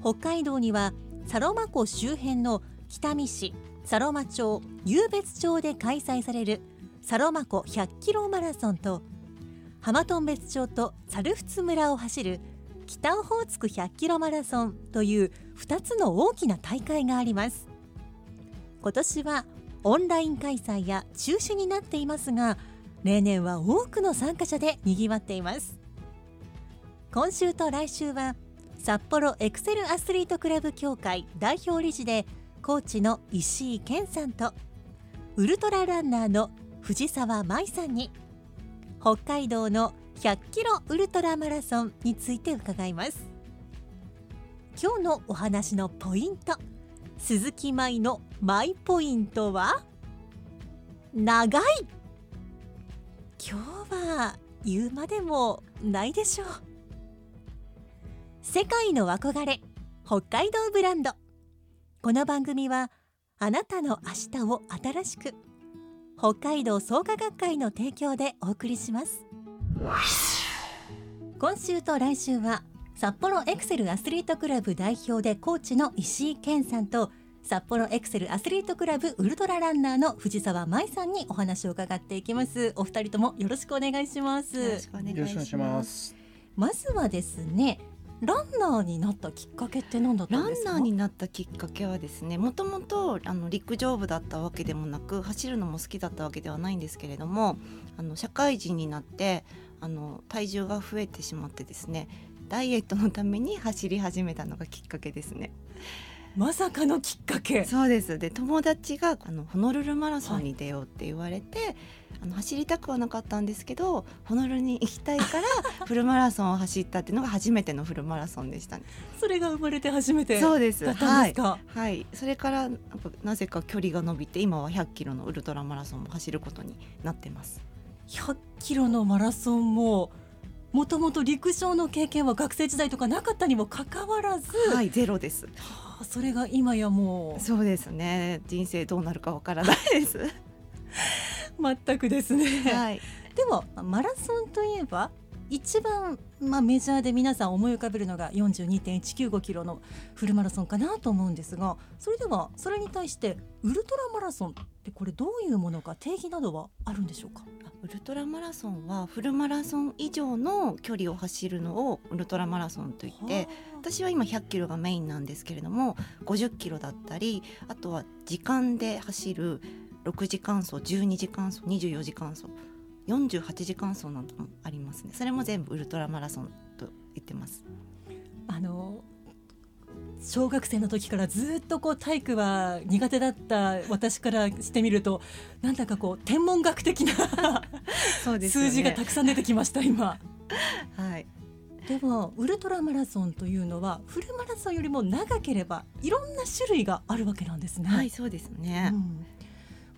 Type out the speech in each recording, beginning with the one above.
北海道にはサロマ湖周辺の北見市サロマ町湧別町で開催されるサロマ湖100キロマラソンと浜頓別町と猿払村を走る北オホーツク100キロマラソンという2つの大きな大会があります。今年はオンライン開催や中止になっていますが例年は多くの参加者でにぎわっています。今週と来週は札幌エクセルアスリートクラブ協会代表理事でコーチの石井健さんとウルトラランナーの藤沢舞さんに北海道の100キロウルトラマラソンについて伺います。今日のお話のポイント鈴木舞のマイポイントは長い。今日は言うまでもないでしょう。世界の憧れ北海道ブランド。この番組はあなたの明日を新しく北海道創価学会の提供でお送りします。今週と来週は札幌エクセルアスリートクラブ代表でコーチの石井健さんと札幌エクセルアスリートクラブウルトラランナーの藤沢舞さんにお話を伺っていきます。お二人ともよろしくお願いします。よろしくお願いします。まずはですねランナーになったきっかけって何だったランんですか？ナーになったきっかけはですねもともとあの陸上部だったわけでもなく走るのも好きだったわけではないんですけれどもあの社会人になってあの体重が増えてしまってですねダイエットのために走り始めたのがきっかけですね。まさかのきっかけ。そうです。で友達があのホノルルマラソンに出ようって言われて、あの走りたくはなかったんですけどホノルルに行きたいから フルマラソンを走ったっていうのが初めてのフルマラソンでしたね。それが生まれて初めてそうですだったんですか、はい、はい、それからなぜか距離が伸びて今は100キロのウルトラマラソンも走ることになってます。100キロのマラソンももともと陸上の経験は学生時代とかなかったにもかかわらず、はい、ゼロです。はあそれが今やもそうですね。人生どうなるかわからないです。う全くですね、はい。でもマラソンといえば一番、まあ、メジャーで皆さん思い浮かべるのが42.195キロのフルマラソンかなと思うんですがそれではそれに対してウルトラマラソンってこれどういうものか定義などはあるんでしょうか？あウルトラマラソンはフルマラソン以上の距離を走るのをウルトラマラソンといって私は今100キロがメインなんですけれども50キロだったりあとは時間で走る6時間走12時間走24時間走48時間走などもありますね。それも全部ウルトラマラソンと言ってます。あの小学生の時からずっとこう体育は苦手だった私からしてみるとなんだかこう天文学的な そう数字がたくさん出てきました今。はい。でもウルトラマラソンというのはフルマラソンよりも長ければいろんな種類があるわけなんですね。はいそうですね、うん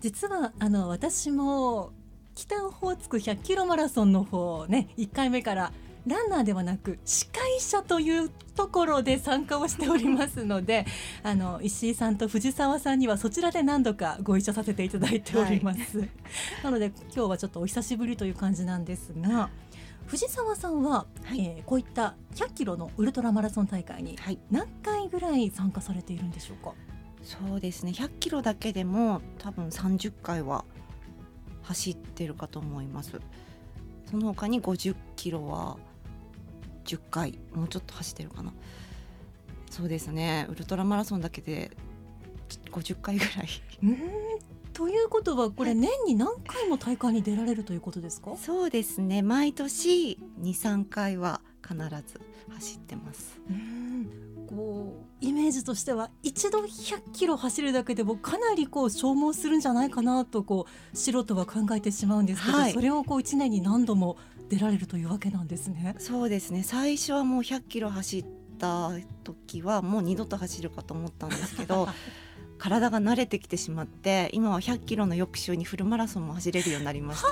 実はあの私も北オホーツク100キロマラソンの方ね1回目からランナーではなく司会者というところで参加をしておりますので あの石井さんと藤沢さんにはそちらで何度かご一緒させていただいております、なので今日はちょっとお久しぶりという感じなんですが藤沢さんは、はい。えーこういった100キロのウルトラマラソン大会にはい。何回ぐらい参加されているんでしょうか？そうですね。100キロだけでも多分30回は走ってるかと思います。その他に50キロは10回もうちょっと走ってるかな。そうですね。ウルトラマラソンだけで50回ぐらい。うん。ということはこれ年に何回も大会に出られるということですか？そうですね。毎年23回は必ず走ってます。うんこうイメージとしては一度100キロ走るだけでもかなりこう消耗するんじゃないかなとこう素人は考えてしまうんですけど、はい。それをこう1年に何度も出られるというわけなんですね。そうですね最初はもう100キロ走った時はもう二度と走るかと思ったんですけど 体が慣れてきてしまって今は100キロの翌週にフルマラソンも走れるようになりました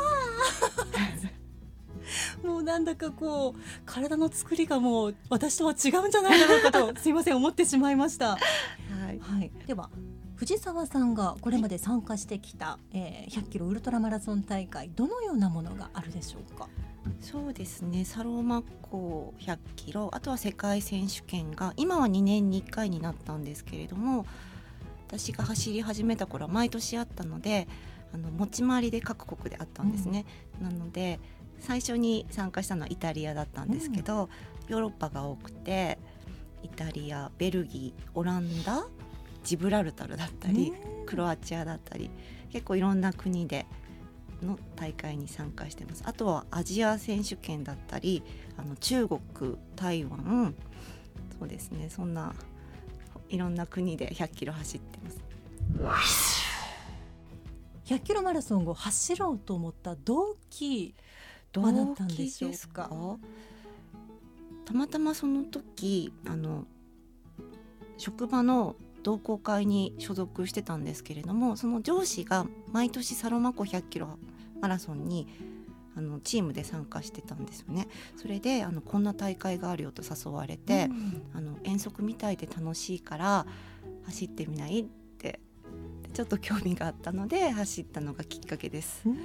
もうなんだかこう体の作りがもう私とは違うんじゃないだろうかと すいません思ってしまいました。はい。はい、では藤沢さんがこれまで参加してきた、えー、100キロウルトラマラソン大会どのようなものがあるでしょうか？そうですね。サロマ湖100キロあとは世界選手権が今は2年に1回になったんですけれども私が走り始めた頃は毎年あったのであの持ち回りで各国であったんですね、なので最初に参加したのはイタリアだったんですけど、ヨーロッパが多くてイタリアベルギーオランダジブラルタルだったり、クロアチアだったり結構いろんな国での大会に参加してます。あとはアジア選手権だったりあの中国台湾そうですね。そんないろんな国で100キロ走ってます。100キロマラソンを走ろうと思った動機はだったんでしょうか？たまたまその時あの職場の同好会に所属してたんですけれどもその上司が毎年サロマ湖100キロマラソンにあのチームで参加してたんですよね。それであのこんな大会があるよと誘われて、うんあの遠足みたいで楽しいから走ってみない？ってでちょっと興味があったので走ったのがきっかけです。うん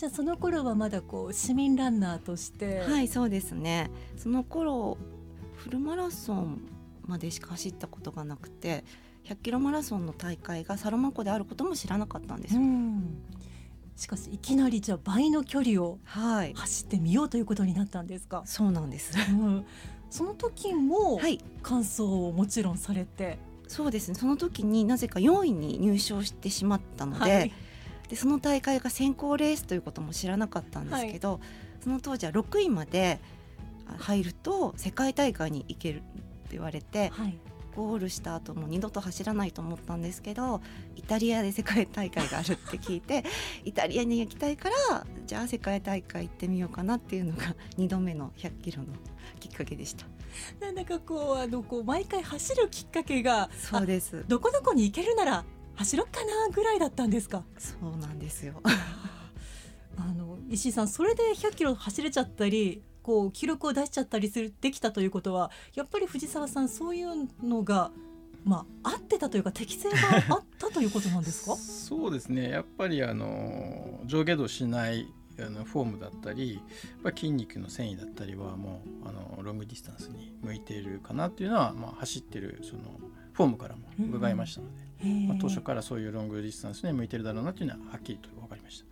じゃあその頃はまだこう市民ランナーとして、はいそうですね。その頃フルマラソンまでしか走ったことがなくて100キロマラソンの大会がサロマ湖であることも知らなかったんですよ。うん。しかしいきなりじゃあ倍の距離をはい。走ってみようということになったんですか？そうなんです。うん、その時もはい。感想をもちろんされて、そうですね。その時になぜか4位に入賞してしまったので,、はいでその大会が選考レースということも知らなかったんですけど、その当時は6位まで入ると世界大会に行けるって言われてはい、ゴールした後も二度と走らないと思ったんですけどイタリアで世界大会があるって聞いて イタリアに行きたいからじゃあ世界大会行ってみようかなっていうのが2度目の100キロのきっかけでした。なんだかこうあのこう毎回走るきっかけがそうです。どこどこに行けるなら走ろっかなぐらいだったんですか？そうなんですよ。あの石井さんそれで100キロ走れちゃったりこう記録を出しちゃったりするできたということはやっぱり藤沢さんそういうのがまあ合ってたというか適性があったということなんですか？そうですねやっぱりあの上下動しないあのフォームだったりやっぱ筋肉の繊維だったりはもうあのロングディスタンスに向いているかなっていうのは、まあ、走ってるそのフォームからも伺いましたので、まあ、当初からそういうロングディスタンスに向いてるだろうなっていうのははっきりと分かりました。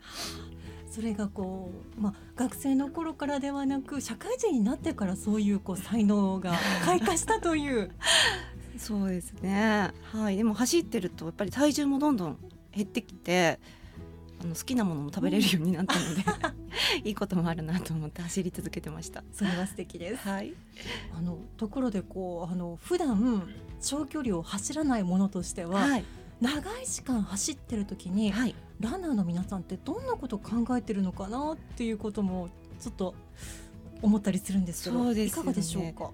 それがこう、まあ、学生の頃からではなく社会人になってからそういうこう才能が開花したという そうですね。はい。でも走ってるとやっぱり体重もどんどん減ってきて、あの好きなものも食べれるようになったので、いいこともあるなと思って走り続けてました。それは素敵です。はい。あのところでこうあの普段長距離を走らないものとしては、はい。長い時間走ってる時にはい。ランナーの皆さんってどんなことを考えてるのかなっていうこともちょっと思ったりするんですけどそうですよねいかがでしょうか？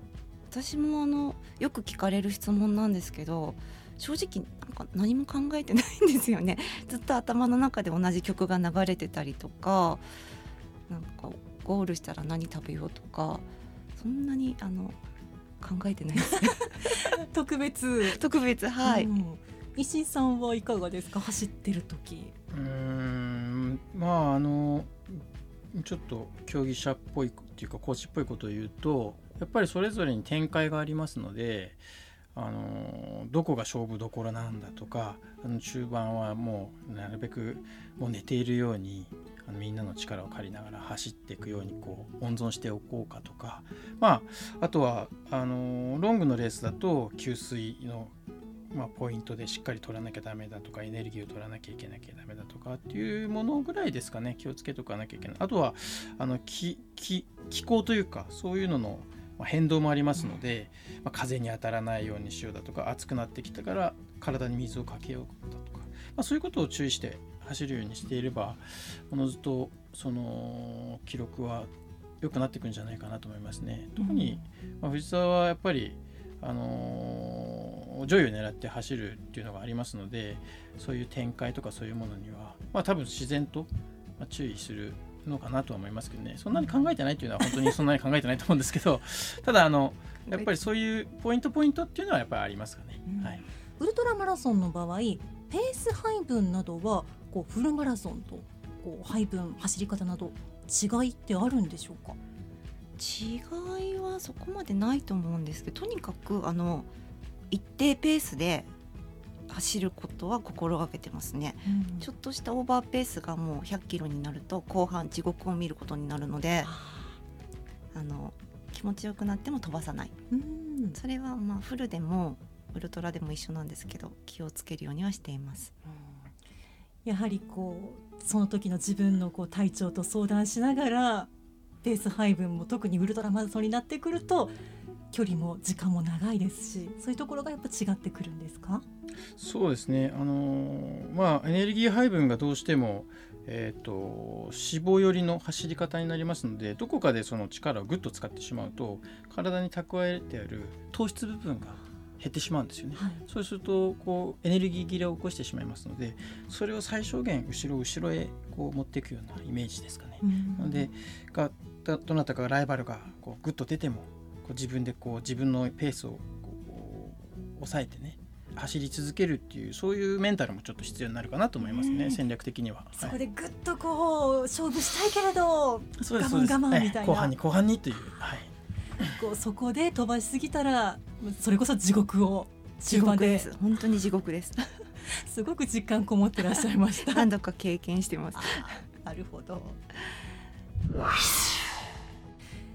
私もあのよく聞かれる質問なんですけど、正直なんか何も考えてないんですよね。ずっと頭の中で同じ曲が流れてたりとか、なんかゴールしたら何食べようとか、そんなにあの考えてないです。特別 特別はい。うん石井さんはいかがですか？走ってる時。うーんまああのちょっと競技者っぽいっていうかコーチっぽいことを言うとやっぱりそれぞれに展開がありますのであのどこが勝負どころなんだとかあの中盤はもうなるべくもう寝ているようにあのみんなの力を借りながら走っていくようにこう温存しておこうかとかまああとはあのロングのレースだと給水のまあ、ポイントでしっかり取らなきゃダメだとかエネルギーを取らなきゃいけなきゃダメだとかっていうものぐらいですかね。気をつけとかなきゃいけない。あとはあの気気気候というかそういうののまあ変動もありますので、まあ、風に当たらないようにしようだとか暑くなってきたから体に水をかけようだとか、まあ、そういうことを注意して走るようにしていればおのずとその記録は良くなっていくんじゃないかなと思いますね。特に、まあ、藤沢はやっぱりあのー上位を狙って走るっていうのがありますのでそういう展開とかそういうものには、まあ、多分自然とま注意するのかなとは思いますけどね。そんなに考えてないっていうのは本当に そんなに考えてないと思うんですけどただあのやっぱりそういうポイントポイントっていうのはやっぱりありますかね。うん。はい。ウルトラマラソンの場合ペース配分などはこうフルマラソンとこう配分走り方など違いってあるんでしょうか、違いはそこまでないと思うんですけどとにかくあの一定ペースで走ることは心がけてますね。ちょっとしたオーバーペースがもう100キロになると後半地獄を見ることになるのであの気持ちよくなっても飛ばさない。うん。それはまあフルでもウルトラでも一緒なんですけど気をつけるようにはしています。やはりこうその時の自分のこう体調と相談しながらペース配分も特にウルトラマラソンになってくると距離も時間も長いですしそういうところがやっぱ違ってくるんですか？そうですね、あのーまあ、エネルギー配分がどうしても、えー、と脂肪寄りの走り方になりますのでどこかでその力をぐっと使ってしまうと体に蓄えてある糖質部分が減ってしまうんですよね。はいそうするとこうエネルギー切れを起こしてしまいますのでそれを最小限後ろ後ろへこう持っていくようなイメージですかね。なのでがだどなたかライバルがこうグッと出てもこう自分でこう自分のペースをこう抑えてね走り続けるっていうそういうメンタルもちょっと必要になるかなと思いますね、うん。戦略的には。そこはい。でぐっとこう勝負したいけれど我慢我慢みたいな。はい後半に後半にという、はい、こうそこで飛ばしすぎたらそれこそ地獄を地中盤で獄で。す本当に地獄です。すごく実感こもってらっしゃいました。何度か経験してます。なるほど。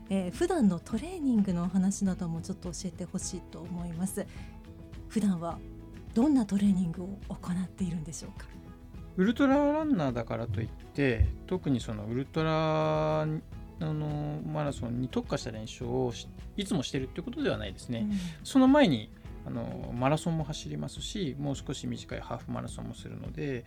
えー、普段のトレーニングのお話などもちょっと教えてほしいと思います。普段はどんなトレーニングを行っているんでしょうか？ウルトラランナーだからといって特にそのウルトラあのマラソンに特化した練習をしいつもしてるってことではないですね。その前にあのマラソンも走りますしもう少し短いハーフマラソンもするので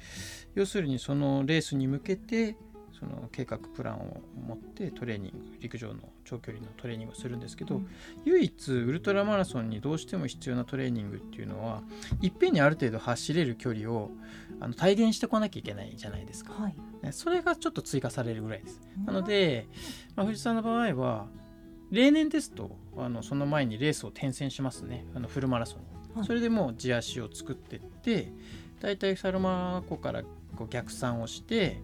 要するにそのレースに向けてその計画プランを持ってトレーニング陸上の長距離のトレーニングをするんですけど、うん唯一ウルトラマラソンにどうしても必要なトレーニングっていうのはいっぺんにある程度走れる距離をあの体現してこなきゃいけないじゃないですか。はい。ねそれがちょっと追加されるぐらいです。なので、まあ、藤井さんの場合は例年ですとあのその前にレースを転戦しますねあのフルマラソンに、はいそれでもう地足を作ってって大体サルマ湖からこう逆算をして、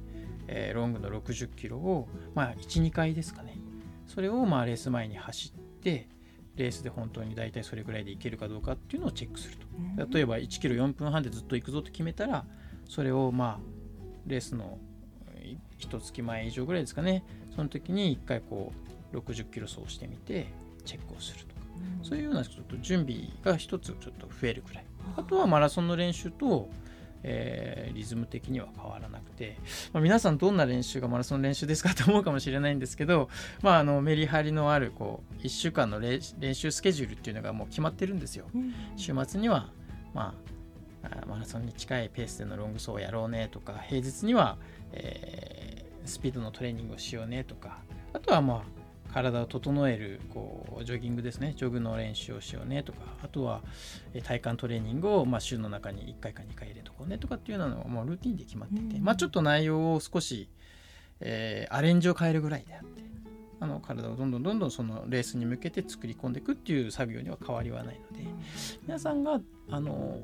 えーロングの60キロを、まあ、12回ですかね。それをまあレース前に走ってレースで本当に大体それぐらいでいけるかどうかっていうのをチェックすると。例えば1キロ4分半でずっと行くぞと決めたらそれをまあレースのい一月前以上ぐらいですかね。その時に1回こう60キロ走してみてチェックをするとか。そういうようなちょっと準備が一つちょっと増えるくらい。あとはマラソンの練習と、えーリズム的には変わらなくて、まあ、皆さんどんな練習がマラソンの練習ですかと思うかもしれないんですけど、まあ、あのメリハリのあるこう1週間の練練習スケジュールっていうのがもう決まってるんですよ。うん週末には、まあ、あマラソンに近いペースでのロング走をやろうねとか平日には、えースピードのトレーニングをしようねとかあとはまあ体を整えるこうジョギングですね。ジョグの練習をしようねとか。あとはえー体幹トレーニングを、まあ、週の中に1回か2回入れとこうねとかっていうのはもうルーティンで決まってて、うん。まあ、ちょっと内容を少し、えーアレンジを変えるぐらいであって。あの体をどんどんどんどんそのレースに向けて作り込んでいくっていう作業には変わりはないので。皆さんがあの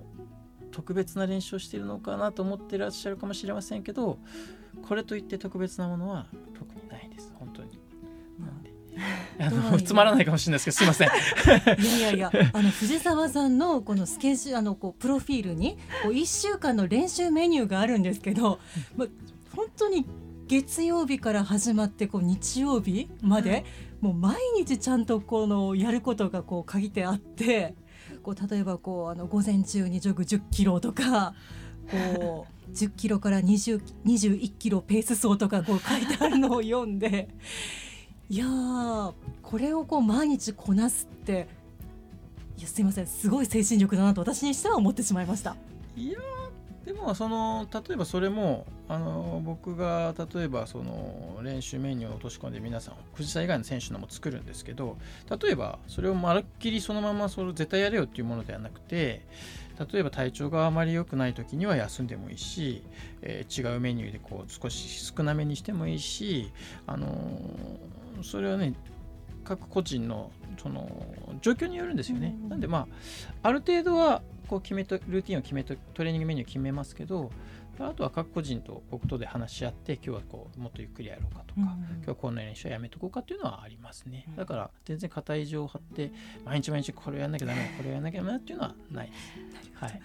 特別な練習をしているのかなと思ってらっしゃるかもしれませんけどこれといって特別なものは特あのつまらないかもしれないですけどすいません。いやいやいやあの藤沢さんのこのスケジュールあのこうプロフィールにこう1週間の練習メニューがあるんですけど、ま、本当に月曜日から始まってこう日曜日まで、もう毎日ちゃんとこのやることがこう限ってあってこう例えばこうあの午前中にジョグ10キロとかこう10キロから20 21キロペース走とかこう書いてあるのを読んでいやこれをこう毎日こなすっていやすいませんすごい精神力だなと私にしては思ってしまいました。いやでもその例えばそれもあの僕が例えばその練習メニューを落とし込んで皆さん藤沢以外の選手のも作るんですけど例えばそれをまるっきりそのままそれ絶対やれよっていうものではなくて例えば体調があまり良くない時には休んでもいいし、えー違うメニューでこう少し少なめにしてもいいし、あのーそれはね各個人のその状況によるんですよね。うんなんでまあある程度はこう決めとルーティンを決めとトレーニングメニュー決めますけどあとは各個人と僕とで話し合って今日はこうもっとゆっくりやろうかとか、今日はこんな練習はやめとこうかっていうのはありますね。だから全然硬い情を張って毎日毎日これをやんなきゃダメこれをやんなきゃダメだっていうのはないです。はい、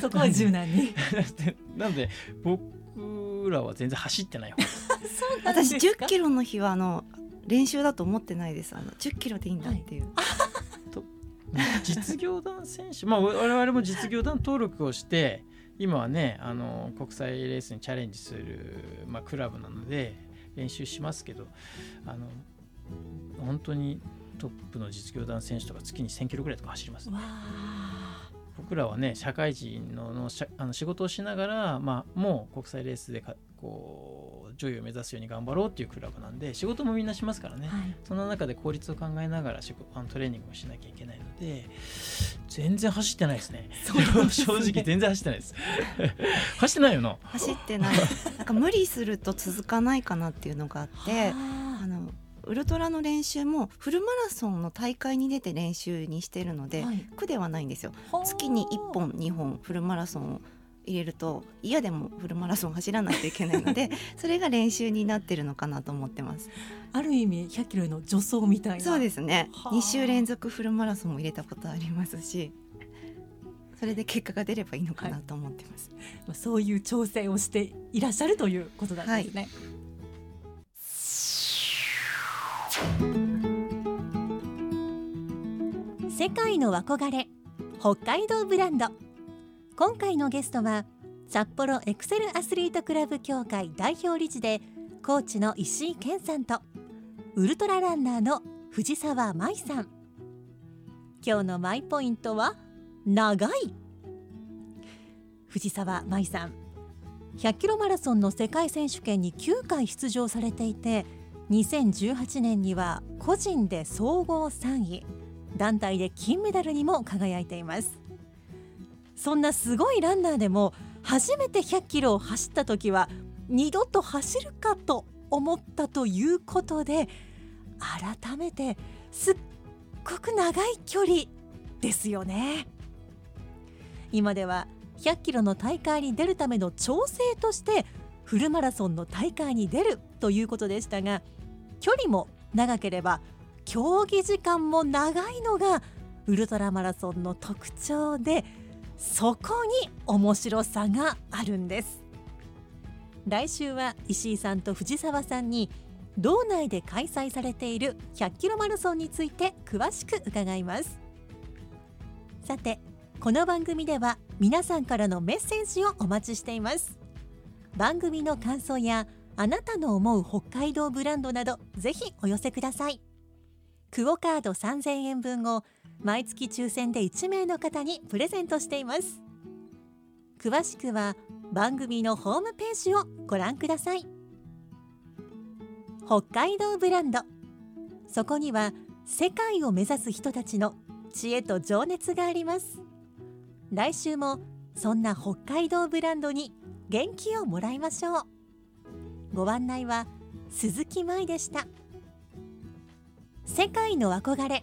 そこは柔軟に。でなので僕らは全然走ってない方。私10キロの日はあの練習だと思ってないです。あの10キロでいいんだっていう、実業団選手、まあ、我々も実業団登録をして今はねあの国際レースにチャレンジする、まあ、クラブなので練習しますけどあの本当にトップの実業団選手とか月に1000キロぐらいとか走ります、わあ。僕らはね社会人ののしゃあの仕事をしながら、まあ、もう国際レースでかこう上位を目指すように頑張ろうっていうクラブなんで仕事もみんなしますからね、はい。その中で効率を考えながら仕事あのトレーニングをしなきゃいけないので全然走ってないですね。ね。正直全然走ってないです。走ってないよな。走ってない。なんか無理すると続かないかなっていうのがあってあ。はのウルトラの練習もフルマラソンの大会に出て練習にしてるので、はい。苦ではないんですよ。あ。月に1本2本フルマラソンを入れると嫌でもフルマラソン走らないといけないので それが練習になってるのかなと思ってます。ある意味100キロへの助走みたいな。そうですね。はあ。2週連続フルマラソンも入れたことありますしそれで結果が出ればいいのかなと思ってます、まあそういう調整をしていらっしゃるということなんですね。世界の憧れ北海道ブランド今回のゲストは札幌エクセルアスリートクラブ協会代表理事でコーチの石井健さんとウルトラランナーの藤沢舞さん。今日のマイポイントは長い。藤沢舞さん100キロマラソンの世界選手権に9回出場されていて2018年には個人で総合3位団体で金メダルにも輝いています。そんなすごいランナーでも初めて100キロを走った時は二度と走るかと思ったということで改めてすっごく長い距離ですよね。今では100キロの大会に出るための調整としてフルマラソンの大会に出るということでしたが距離も長ければ競技時間も長いのがウルトラマラソンの特徴でそこに面白さがあるんです。来週は石井さんと藤沢さんに道内で開催されている100キロマラソンについて詳しく伺います。さてこの番組では皆さんからのメッセージをお待ちしています。番組の感想やあなたの思う北海道ブランドなどぜひお寄せください。クオカード3000円分を毎月抽選で1名の方にプレゼントしています。詳しくは番組のホームページをご覧ください。北海道ブランド。そこには世界を目指す人たちの知恵と情熱があります。来週もそんな北海道ブランドに元気をもらいましょう。ご案内は鈴木舞でした。世界の憧れ。